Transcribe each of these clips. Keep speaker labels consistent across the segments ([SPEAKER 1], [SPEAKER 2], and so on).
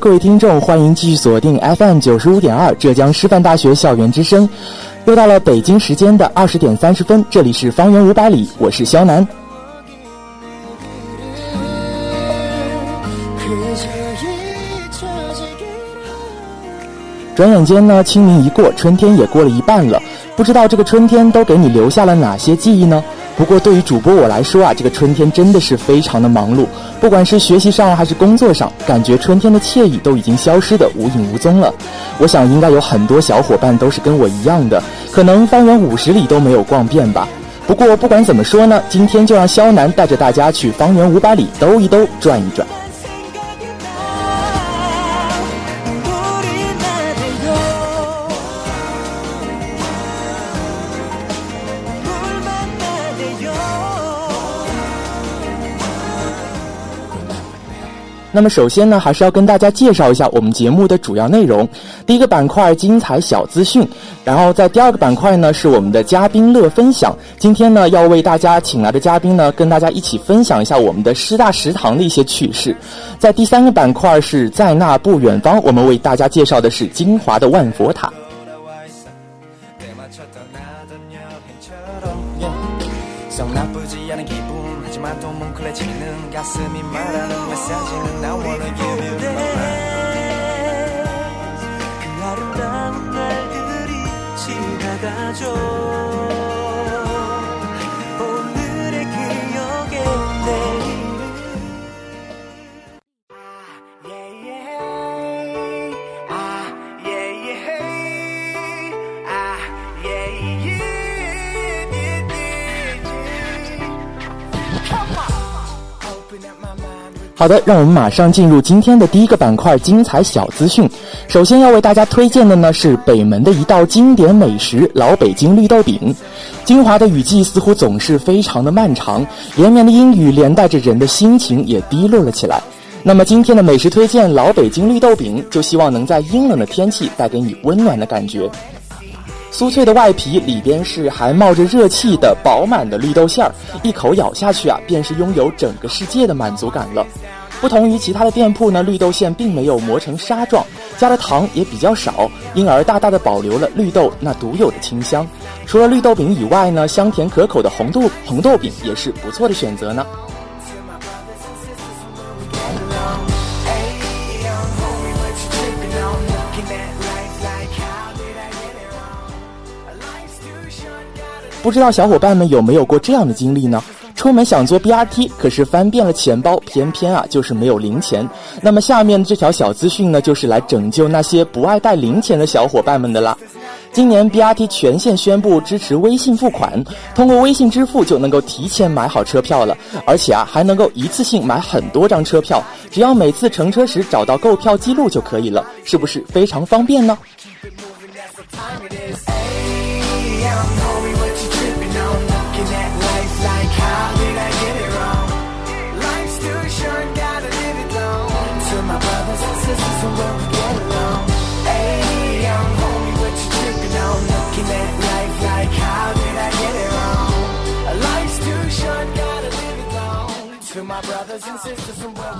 [SPEAKER 1] 各位听众，欢迎继续锁定 FM 九十五点二浙江师范大学校园之声。又到了北京时间的二十点三十分，这里是方圆五百里，我是肖楠。转眼间呢，清明一过，春天也过了一半了。不知道这个春天都给你留下了哪些记忆呢？不过对于主播我来说啊，这个春天真的是非常的忙碌，不管是学习上还是工作上，感觉春天的惬意都已经消失的无影无踪了。我想应该有很多小伙伴都是跟我一样的，可能方圆五十里都没有逛遍吧。不过不管怎么说呢，今天就让肖楠带着大家去方圆五百里兜一兜、转一转。那么首先呢，还是要跟大家介绍一下我们节目的主要内容。第一个板块精彩小资讯，然后在第二个板块呢是我们的嘉宾乐分享。今天呢要为大家请来的嘉宾呢，跟大家一起分享一下我们的师大食堂的一些趣事。在第三个板块是在那不远方，我们为大家介绍的是金华的万佛塔。好的，让我们马上进入今天的第一个板块——精彩小资讯。首先要为大家推荐的呢是北门的一道经典美食——老北京绿豆饼。金华的雨季似乎总是非常的漫长，连绵的阴雨连带着人的心情也低落了起来。那么今天的美食推荐——老北京绿豆饼，就希望能在阴冷的天气带给你温暖的感觉。酥脆的外皮里边是还冒着热气的饱满的绿豆馅儿，一口咬下去啊，便是拥有整个世界的满足感了。不同于其他的店铺呢，绿豆馅并没有磨成沙状，加的糖也比较少，因而大大的保留了绿豆那独有的清香。除了绿豆饼以外呢，香甜可口的红豆红豆饼也是不错的选择呢。不知道小伙伴们有没有过这样的经历呢？出门想坐 BRT，可是翻遍了钱包，偏偏啊就是没有零钱。那么下面这条小资讯呢，就是来拯救那些不爱带零钱的小伙伴们的啦。今年 BRT 全线宣布支持微信付款，通过微信支付就能够提前买好车票了，而且啊还能够一次性买很多张车票，只要每次乘车时找到购票记录就可以了，是不是非常方便呢？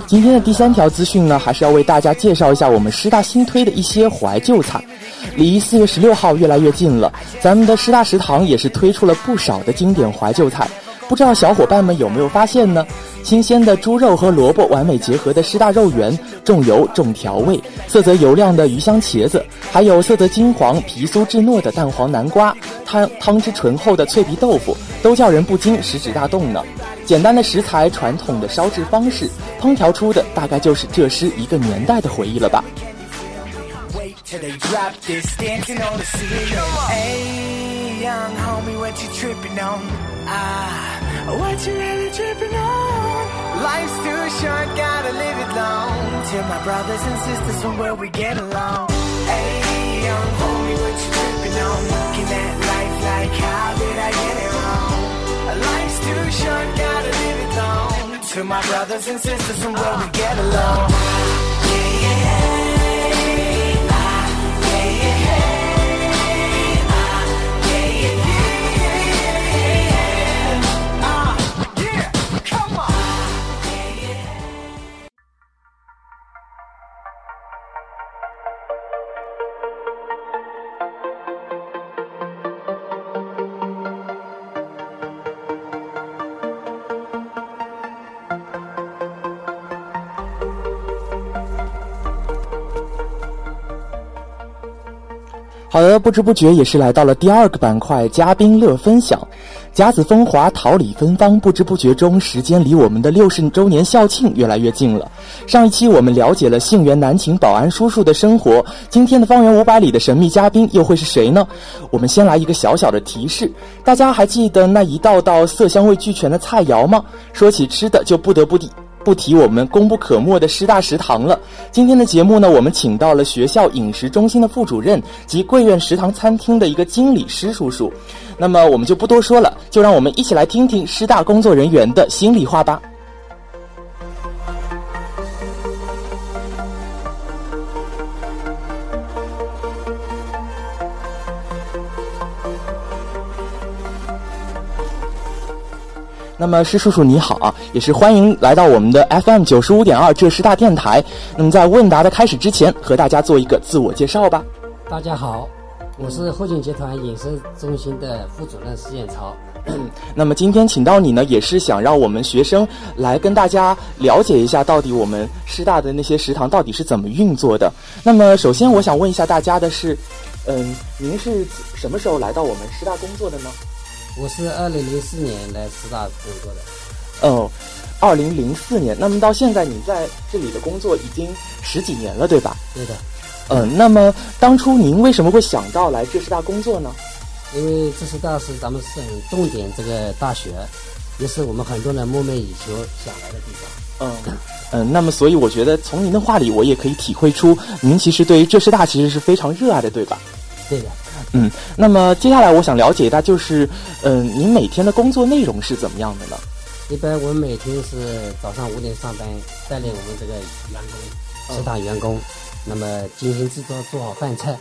[SPEAKER 1] 今天的第三条资讯呢，还是要为大家介绍一下我们师大新推的一些怀旧菜。离四月十六号越来越近了，咱们的师大食堂也是推出了不少的经典怀旧菜。不知道小伙伴们有没有发现呢？新鲜的猪肉和萝卜完美结合的师大肉圆，重油重调味，色泽油亮的鱼香茄子，还有色泽金黄、皮酥质糯的蛋黄南瓜，汤汤汁醇厚的脆皮豆腐，都叫人不禁食指大动呢。简单的食材，传统的烧制方式，烹调出的大概就是这是一个年代的回忆了吧。
[SPEAKER 2] Till they drop this, dancing on the ceiling. Hey, young homie, what you tripping on? Ah, what you really tripping on? Life's too short, gotta live it long. To my brothers and sisters from where we get along. Hey, young homie, what you tripping on? Looking at life like how did I get it wrong? Life's too short, gotta live it long. To my brothers and sisters from where we get along.
[SPEAKER 1] 好的，不知不觉也是来到了第二个板块——嘉宾乐分享。甲子风华，桃李芬芳，不知不觉中，时间离我们的六十周年校庆越来越近了。上一期我们了解了杏园南秦保安叔叔的生活，今天的方圆五百里的神秘嘉宾又会是谁呢？我们先来一个小小的提示：大家还记得那一道道色香味俱全的菜肴吗？说起吃的，就不得不提。不提我们功不可没的师大食堂了。今天的节目呢，我们请到了学校饮食中心的副主任及贵院食堂餐厅的一个经理师叔叔。那么我们就不多说了，就让我们一起来听听师大工作人员的心里话吧。那么施叔叔你好啊，也是欢迎来到我们的 FM 九十五点二浙师大电台。那么在问答的开始之前，和大家做一个自我介绍吧。
[SPEAKER 3] 大家好，我是后进集团饮食中心的副主任施彦超。
[SPEAKER 1] 那么今天请到你呢，也是想让我们学生来跟大家了解一下，到底我们师大的那些食堂到底是怎么运作的。那么首先我想问一下大家的是，嗯，您是什么时候来到我们师大工作的呢？
[SPEAKER 3] 我是二零零四年来师大工作
[SPEAKER 1] 的。哦，二零零四年，那么到现在你在这里的工作已经十几年了，对吧？
[SPEAKER 3] 对的。
[SPEAKER 1] 嗯，那么当初您为什么会想到来浙师大工作呢？
[SPEAKER 3] 因为浙师大是咱们省重点这个大学，也是我们很多人梦寐以求想来的地
[SPEAKER 1] 方。嗯嗯，那么所以我觉得从您的话里，我也可以体会出您其实对于浙师大其实是非常热爱的，对吧？
[SPEAKER 3] 对的。
[SPEAKER 1] 嗯，那么接下来我想了解一下，就是，嗯，您每天的工作内容是怎么样的呢？
[SPEAKER 3] 一般我们每天是早上五点上班，带领我们这个员工、食堂员工，那么精心制作做好饭菜，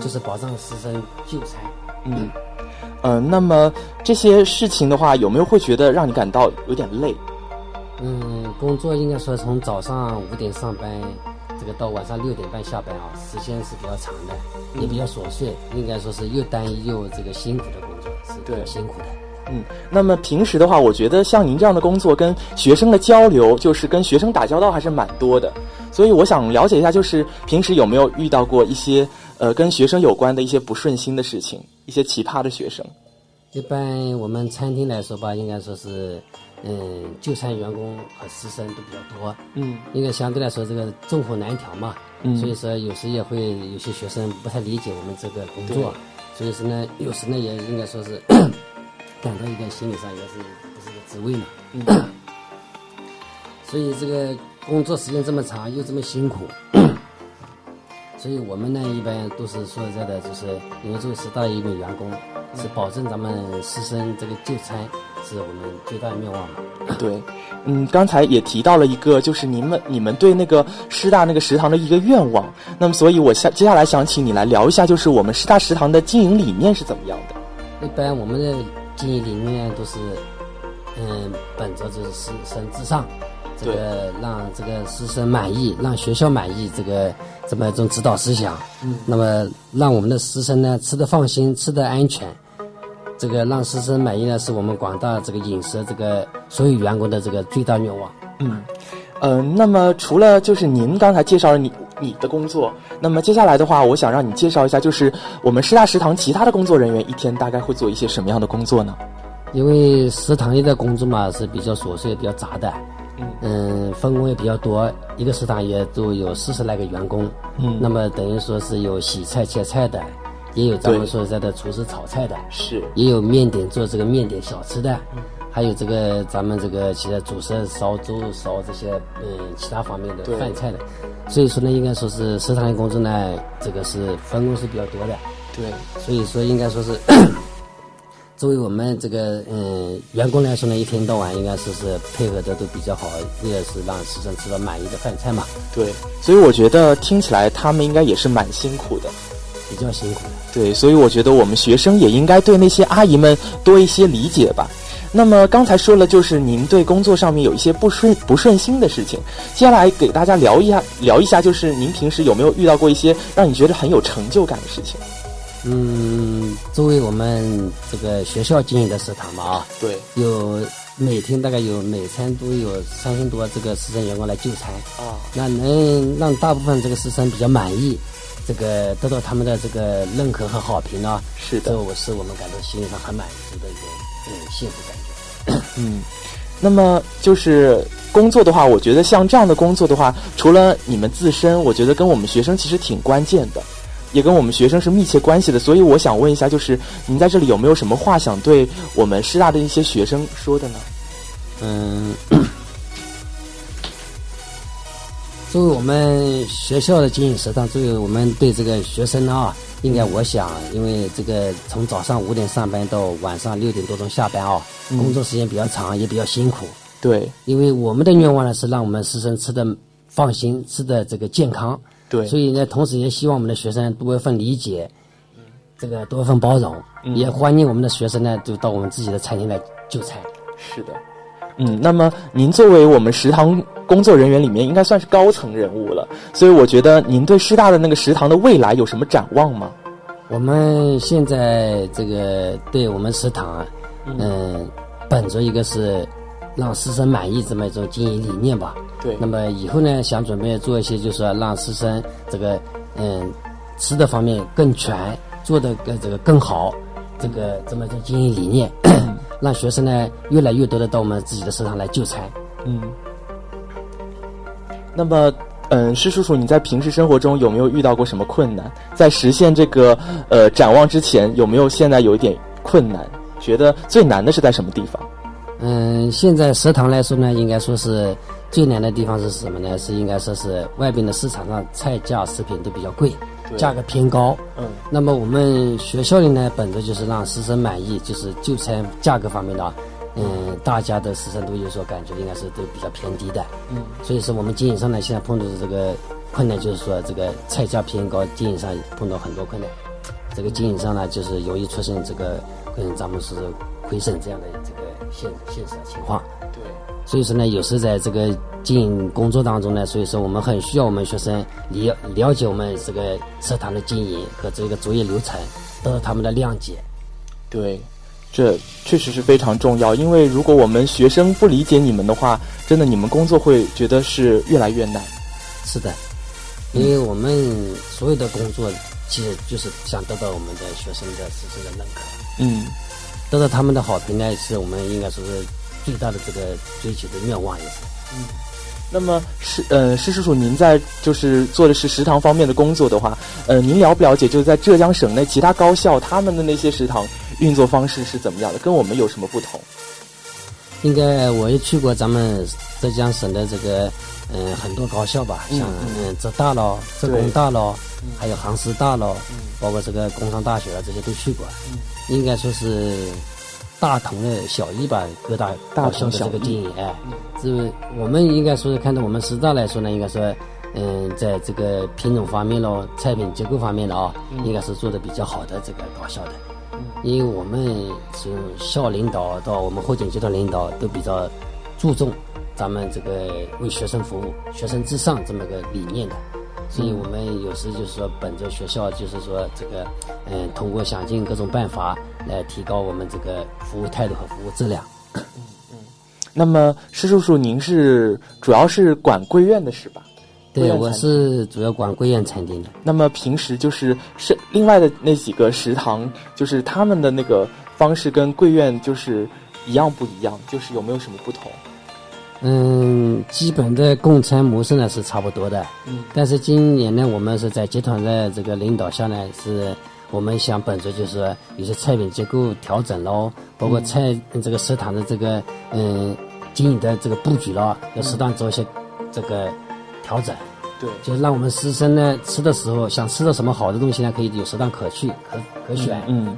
[SPEAKER 3] 就是保障师生就餐。
[SPEAKER 1] 嗯，呃，那么这些事情的话，有没有会觉得让你感到有点累？
[SPEAKER 3] 嗯，工作应该说从早上五点上班。这个到晚上六点半下班啊，时间是比较长的，也比较琐碎，应该说是又单一又这个辛苦的工作，是比较辛苦的。
[SPEAKER 1] 嗯，那么平时的话，我觉得像您这样的工作，跟学生的交流，就是跟学生打交道还是蛮多的。所以我想了解一下，就是平时有没有遇到过一些呃跟学生有关的一些不顺心的事情，一些奇葩的学生？
[SPEAKER 3] 一般我们餐厅来说吧，应该说是。嗯，就餐员工和师生都比较多，嗯，应该相对来说这个众口难调嘛，嗯，所以说有时也会有些学生不太理解我们这个工作，所以说呢，有时呢也应该说是 感到一点心理上也是不是个滋味嘛，嗯，所以这个工作时间这么长又这么辛苦，所以我们呢一般都是说实在的，就是因为作为师大一名员工，是保证咱们师生这个就餐。是我们最大的愿望嘛？
[SPEAKER 1] 对，嗯，刚才也提到了一个，就是你们你们对那个师大那个食堂的一个愿望。那么，所以我下接下来想请你来聊一下，就是我们师大食堂的经营理念是怎么样的？
[SPEAKER 3] 一般我们的经营理念都是，嗯，本着就是师生至上，这个让这个师生满意，让学校满意，这个这么一种指导思想。嗯，那么让我们的师生呢吃得放心，吃得安全。这个让师生满意呢，是我们广大这个饮食这个所有员工的这个最大愿望。
[SPEAKER 1] 嗯，呃，那么除了就是您刚才介绍了你你的工作，那么接下来的话，我想让你介绍一下，就是我们师大食堂其他的工作人员一天大概会做一些什么样的工作呢？
[SPEAKER 3] 因为食堂里的工作嘛是比较琐碎、比较杂的，嗯，分工也比较多，一个食堂也都有四十来个员工，嗯，那么等于说是有洗菜切菜的。也有咱们说实在的厨师炒菜的，
[SPEAKER 1] 是。
[SPEAKER 3] 也有面点做这个面点小吃的，还有这个咱们这个其他主食烧粥烧这些嗯其他方面的饭菜的，所以说呢，应该说是食堂的工作呢，这个是分工是比较多的，
[SPEAKER 1] 对，
[SPEAKER 3] 所以说应该说是作为我们这个嗯员工来说呢，一天到晚应该说是配合的都比较好，也是让师生吃到满意的饭菜嘛。
[SPEAKER 1] 对，所以我觉得听起来他们应该也是蛮辛苦的。
[SPEAKER 3] 比较辛苦，
[SPEAKER 1] 对，所以我觉得我们学生也应该对那些阿姨们多一些理解吧。那么刚才说了，就是您对工作上面有一些不顺不顺心的事情，接下来给大家聊一下，聊一下，就是您平时有没有遇到过一些让你觉得很有成就感的事情？
[SPEAKER 3] 嗯，作为我们这个学校经营的食堂嘛，啊，
[SPEAKER 1] 对，
[SPEAKER 3] 有每天大概有每餐都有三千多这个师生员工来就餐。啊，那能让大部分这个师生比较满意。这个得到他们的这个认可和好评呢，
[SPEAKER 1] 是的，
[SPEAKER 3] 这我是我们感到心里上很满足的一个嗯幸福感
[SPEAKER 1] 觉。嗯，那么就是工作的话，我觉得像这样的工作的话，除了你们自身，我觉得跟我们学生其实挺关键的，也跟我们学生是密切关系的。所以我想问一下，就是您在这里有没有什么话想对我们师大的一些学生说的呢？
[SPEAKER 3] 嗯。作为我们学校的经营食堂，作为我们对这个学生啊，应该我想，因为这个从早上五点上班到晚上六点多钟下班啊，工作时间比较长，也比较辛苦。
[SPEAKER 1] 对，
[SPEAKER 3] 因为我们的愿望呢是让我们师生吃的放心，吃的这个健康。
[SPEAKER 1] 对，
[SPEAKER 3] 所以呢，同时也希望我们的学生多一份理解，这个多一份包容，也欢迎我们的学生呢，就到我们自己的餐厅来就餐。
[SPEAKER 1] 是的。嗯，那么您作为我们食堂工作人员里面，应该算是高层人物了，所以我觉得您对师大的那个食堂的未来有什么展望吗？
[SPEAKER 3] 我们现在这个对我们食堂啊，嗯，本着一个是让师生满意这么一种经营理念吧。
[SPEAKER 1] 对。
[SPEAKER 3] 那么以后呢，想准备做一些，就是说让师生这个嗯吃的方面更全，做的更这个更好，这个这么一种经营理念。让学生呢越来越多的到我们自己的食堂来就餐。
[SPEAKER 1] 嗯。那么，嗯，施叔叔，你在平时生活中有没有遇到过什么困难？在实现这个呃展望之前，有没有现在有一点困难？觉得最难的是在什么地方？
[SPEAKER 3] 嗯，现在食堂来说呢，应该说是最难的地方是什么呢？是应该说是外边的市场上菜价食品都比较贵。价格偏高，
[SPEAKER 1] 嗯，
[SPEAKER 3] 那么我们学校里呢，本着就是让师生满意，就是就餐价格方面的，嗯，大家的师生都有所感觉，应该是都比较偏低的，
[SPEAKER 1] 嗯，
[SPEAKER 3] 所以说我们经营上呢，现在碰到的这个困难就是说，这个菜价偏高，经营上碰到很多困难，这个经营上呢，就是容易出现这个跟咱们是亏损这样的这个现现实的情况，
[SPEAKER 1] 对，
[SPEAKER 3] 所以说呢，有时在这个。经营工作当中呢，所以说我们很需要我们学生了了解我们这个食堂的经营和这个作业流程，得到他们的谅解。
[SPEAKER 1] 对，这确实是非常重要。因为如果我们学生不理解你们的话，真的你们工作会觉得是越来越难。
[SPEAKER 3] 是的，因为我们所有的工作其实就是想得到我们的学生的自身的认可。
[SPEAKER 1] 嗯，
[SPEAKER 3] 得到他们的好评呢，是我们应该说是最大的这个追求的愿望，也是。
[SPEAKER 1] 嗯。那么施呃施叔叔，您在就是做的是食堂方面的工作的话，呃，您了不了解就是在浙江省内其他高校他们的那些食堂运作方式是怎么样的，跟我们有什么不同？
[SPEAKER 3] 应该我也去过咱们浙江省的这个嗯很多高校吧，像嗯浙大咯、浙工大咯，还有杭师大咯，包括这个工商大学啊这些都去过，应该说是。大同的小异吧，各大
[SPEAKER 1] 大
[SPEAKER 3] 校的这个经营，哎，这我们应该说是看到我们师大来说呢，应该说，嗯，在这个品种方面咯，菜品结构方面的啊，应该是做的比较好的这个高校的，因为我们从校领导到我们后勤阶段领导都比较注重咱们这个为学生服务、学生至上这么个理念的。所以我们有时就是说，本着学校就是说这个，嗯，通过想尽各种办法来提高我们这个服务态度和服务质量。
[SPEAKER 1] 嗯嗯。那么施叔叔，您是主要是管贵院的是吧？
[SPEAKER 3] 对，我是主要管贵院餐厅的。
[SPEAKER 1] 那么平时就是是另外的那几个食堂，就是他们的那个方式跟贵院就是一样不一样？就是有没有什么不同？
[SPEAKER 3] 嗯，基本的供餐模式呢是差不多的。
[SPEAKER 1] 嗯，
[SPEAKER 3] 但是今年呢，我们是在集团的这个领导下呢，是我们想本着就是有些菜品结构调整喽，包括菜这个食堂的这个嗯经营的这个布局咯，要适当做一些这个调整。
[SPEAKER 1] 对，
[SPEAKER 3] 就是让我们师生呢吃的时候想吃到什么好的东西呢，可以有适当可去可可选。
[SPEAKER 1] 嗯。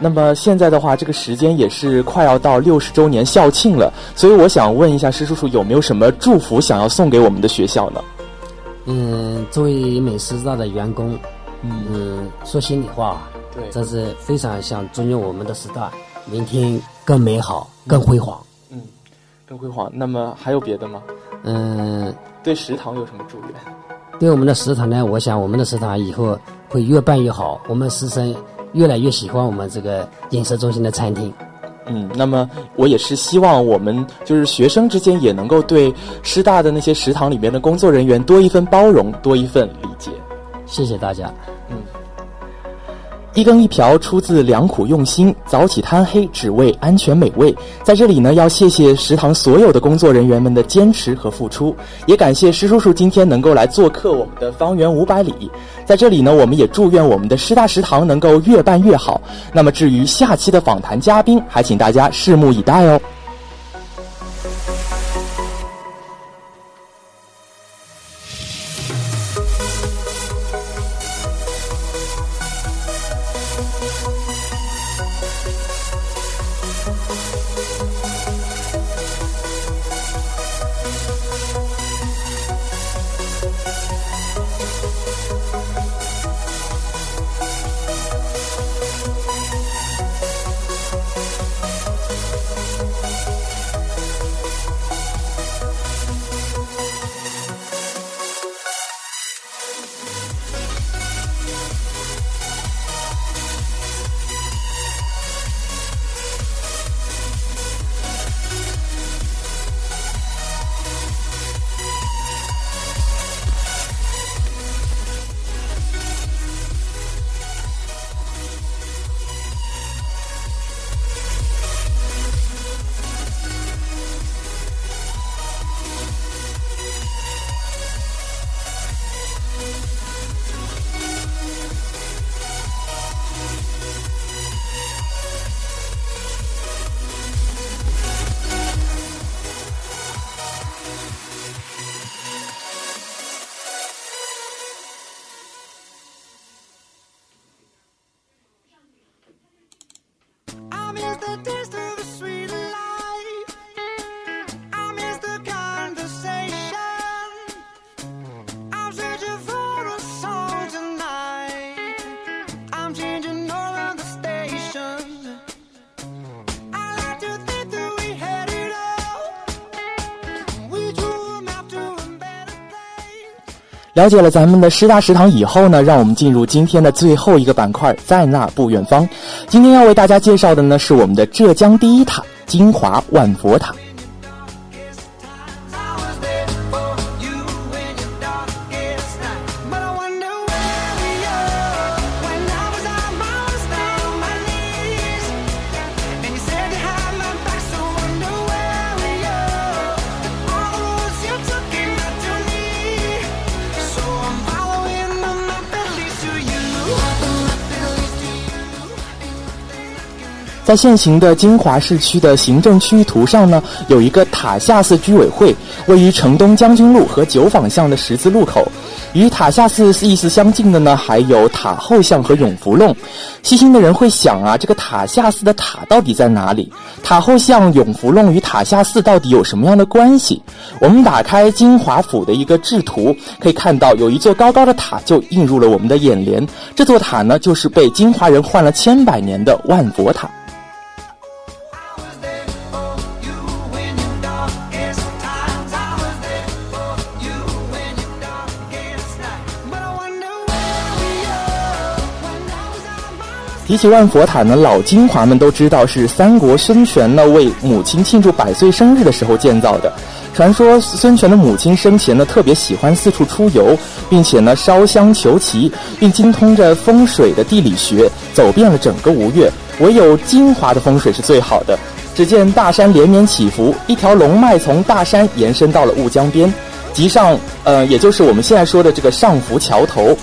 [SPEAKER 1] 那么现在的话，这个时间也是快要到六十周年校庆了，所以我想问一下施叔叔，有没有什么祝福想要送给我们的学校呢？
[SPEAKER 3] 嗯，作为美师大的员工，嗯，说心里话，
[SPEAKER 1] 对，
[SPEAKER 3] 这是非常想祝愿我们的师大明天更美好、更辉煌。
[SPEAKER 1] 嗯，更辉煌。那么还有别的吗？
[SPEAKER 3] 嗯，
[SPEAKER 1] 对食堂有什么祝愿？
[SPEAKER 3] 对我们的食堂呢？我想我们的食堂以后会越办越好，我们师生。越来越喜欢我们这个饮食中心的餐厅，
[SPEAKER 1] 嗯，那么我也是希望我们就是学生之间也能够对师大的那些食堂里面的工作人员多一份包容，多一份理解。
[SPEAKER 3] 谢谢大家。
[SPEAKER 1] 一羹一瓢出自良苦用心，早起贪黑只为安全美味。在这里呢，要谢谢食堂所有的工作人员们的坚持和付出，也感谢施叔叔今天能够来做客我们的方圆五百里。在这里呢，我们也祝愿我们的师大食堂能够越办越好。那么，至于下期的访谈嘉宾，还请大家拭目以待哦。了解了咱们的师大食堂以后呢，让我们进入今天的最后一个板块，在那不远方。今天要为大家介绍的呢，是我们的浙江第一塔——金华万佛塔。在现行的金华市区的行政区域图上呢，有一个塔下寺居委会，位于城东将军路和九坊巷的十字路口。与塔下寺意思相近的呢，还有塔后巷和永福弄。细心的人会想啊，这个塔下寺的塔到底在哪里？塔后巷、永福弄与塔下寺到底有什么样的关系？我们打开金华府的一个制图，可以看到有一座高高的塔就映入了我们的眼帘。这座塔呢，就是被金华人唤了千百年的万佛塔。提起万佛塔呢，老金华们都知道是三国孙权呢为母亲庆祝百岁生日的时候建造的。传说孙权的母亲生前呢特别喜欢四处出游，并且呢烧香求奇，并精通着风水的地理学，走遍了整个吴越，唯有金华的风水是最好的。只见大山连绵起伏，一条龙脉从大山延伸到了雾江边，即上呃，也就是我们现在说的这个上浮桥头。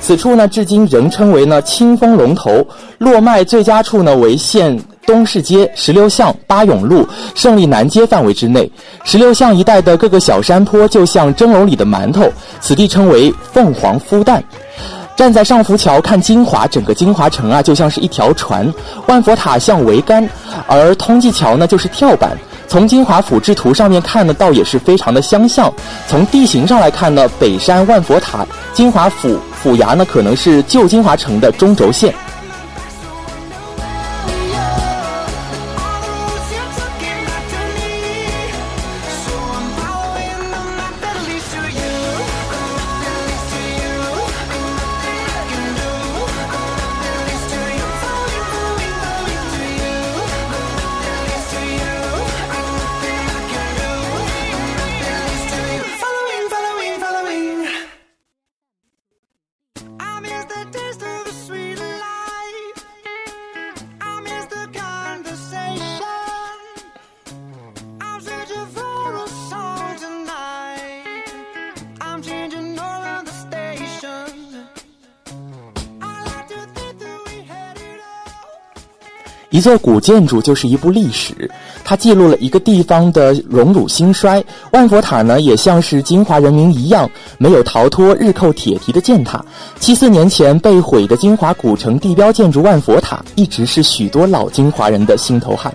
[SPEAKER 1] 此处呢，至今仍称为呢清风龙头。落脉最佳处呢，为县东市街、石榴巷、八永路、胜利南街范围之内。石榴巷一带的各个小山坡，就像蒸笼里的馒头，此地称为凤凰孵蛋。站在上浮桥看金华，整个金华城啊，就像是一条船。万佛塔像桅杆，而通济桥呢，就是跳板。从金华府志图上面看呢，倒也是非常的相像。从地形上来看呢，北山万佛塔，金华府府衙呢，可能是旧金华城的中轴线。一座古建筑就是一部历史，它记录了一个地方的荣辱兴衰。万佛塔呢，也像是金华人民一样，没有逃脱日寇铁蹄的践踏。七四年前被毁的金华古城地标建筑万佛塔，一直是许多老金华人的心头汗。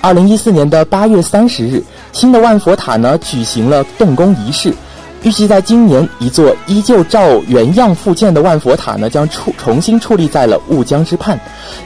[SPEAKER 1] 二零一四年的八月三十日，新的万佛塔呢举行了动工仪式。预计在今年，一座依旧照原样复建的万佛塔呢，将矗重新矗立在了雾江之畔。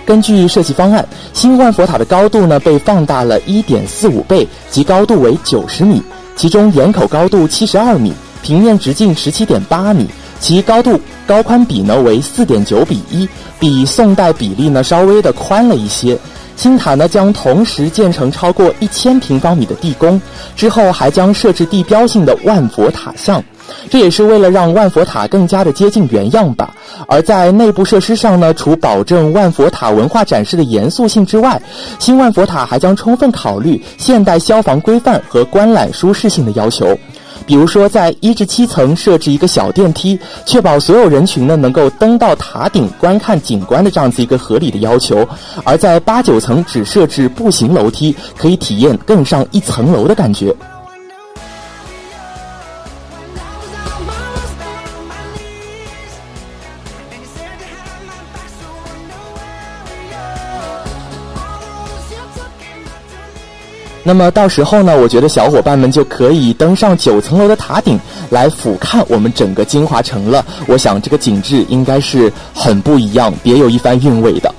[SPEAKER 1] 根据设计方案，新万佛塔的高度呢被放大了一点四五倍，即高度为九十米。其中檐口高度七十二米，平面直径十七点八米，其高度高宽比呢为四点九比一比宋代比例呢稍微的宽了一些。新塔呢将同时建成超过一千平方米的地宫，之后还将设置地标性的万佛塔像，这也是为了让万佛塔更加的接近原样吧。而在内部设施上呢，除保证万佛塔文化展示的严肃性之外，新万佛塔还将充分考虑现代消防规范和观览舒适性的要求。比如说，在一至七层设置一个小电梯，确保所有人群呢能够登到塔顶观看景观的这样子一个合理的要求；而在八九层只设置步行楼梯，可以体验更上一层楼的感觉。那么到时候呢，我觉得小伙伴们就可以登上九层楼的塔顶来俯瞰我们整个金华城了。我想这个景致应该是很不一样，别有一番韵味的。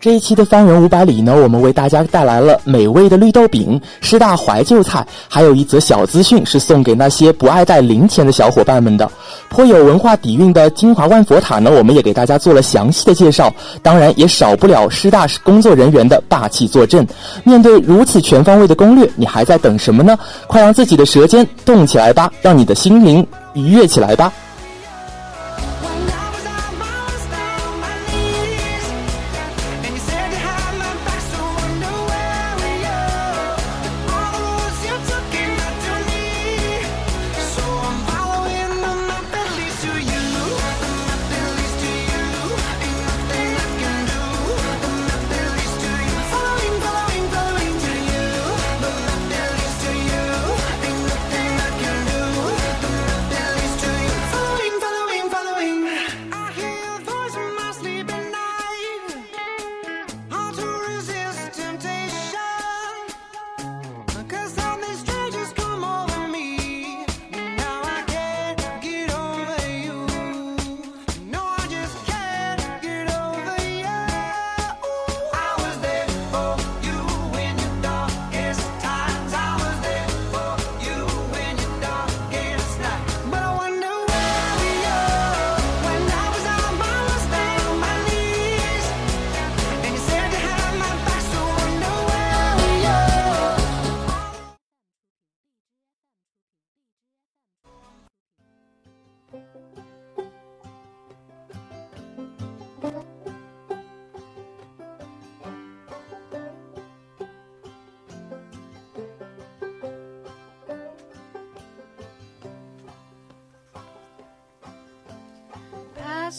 [SPEAKER 1] 这一期的方圆五百里呢，我们为大家带来了美味的绿豆饼、师大怀旧菜，还有一则小资讯是送给那些不爱带零钱的小伙伴们的。颇有文化底蕴的金华万佛塔呢，我们也给大家做了详细的介绍。当然，也少不了师大工作人员的霸气坐镇。面对如此全方位的攻略，你还在等什么呢？快让自己的舌尖动起来吧，让你的心灵愉悦起来吧！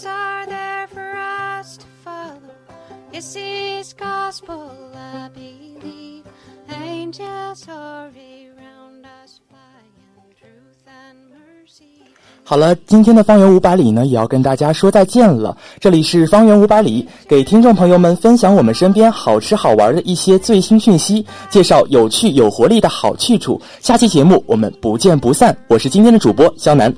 [SPEAKER 2] Are there for us to follow.
[SPEAKER 1] 好了，今天的方圆五百里呢，也要跟大家说再见了。这里是方圆五百里，给听众朋友们分享我们身边好吃好玩的一些最新讯息，介绍有趣有活力的好去处。下期节目我们不见不散。我是今天的主播肖楠。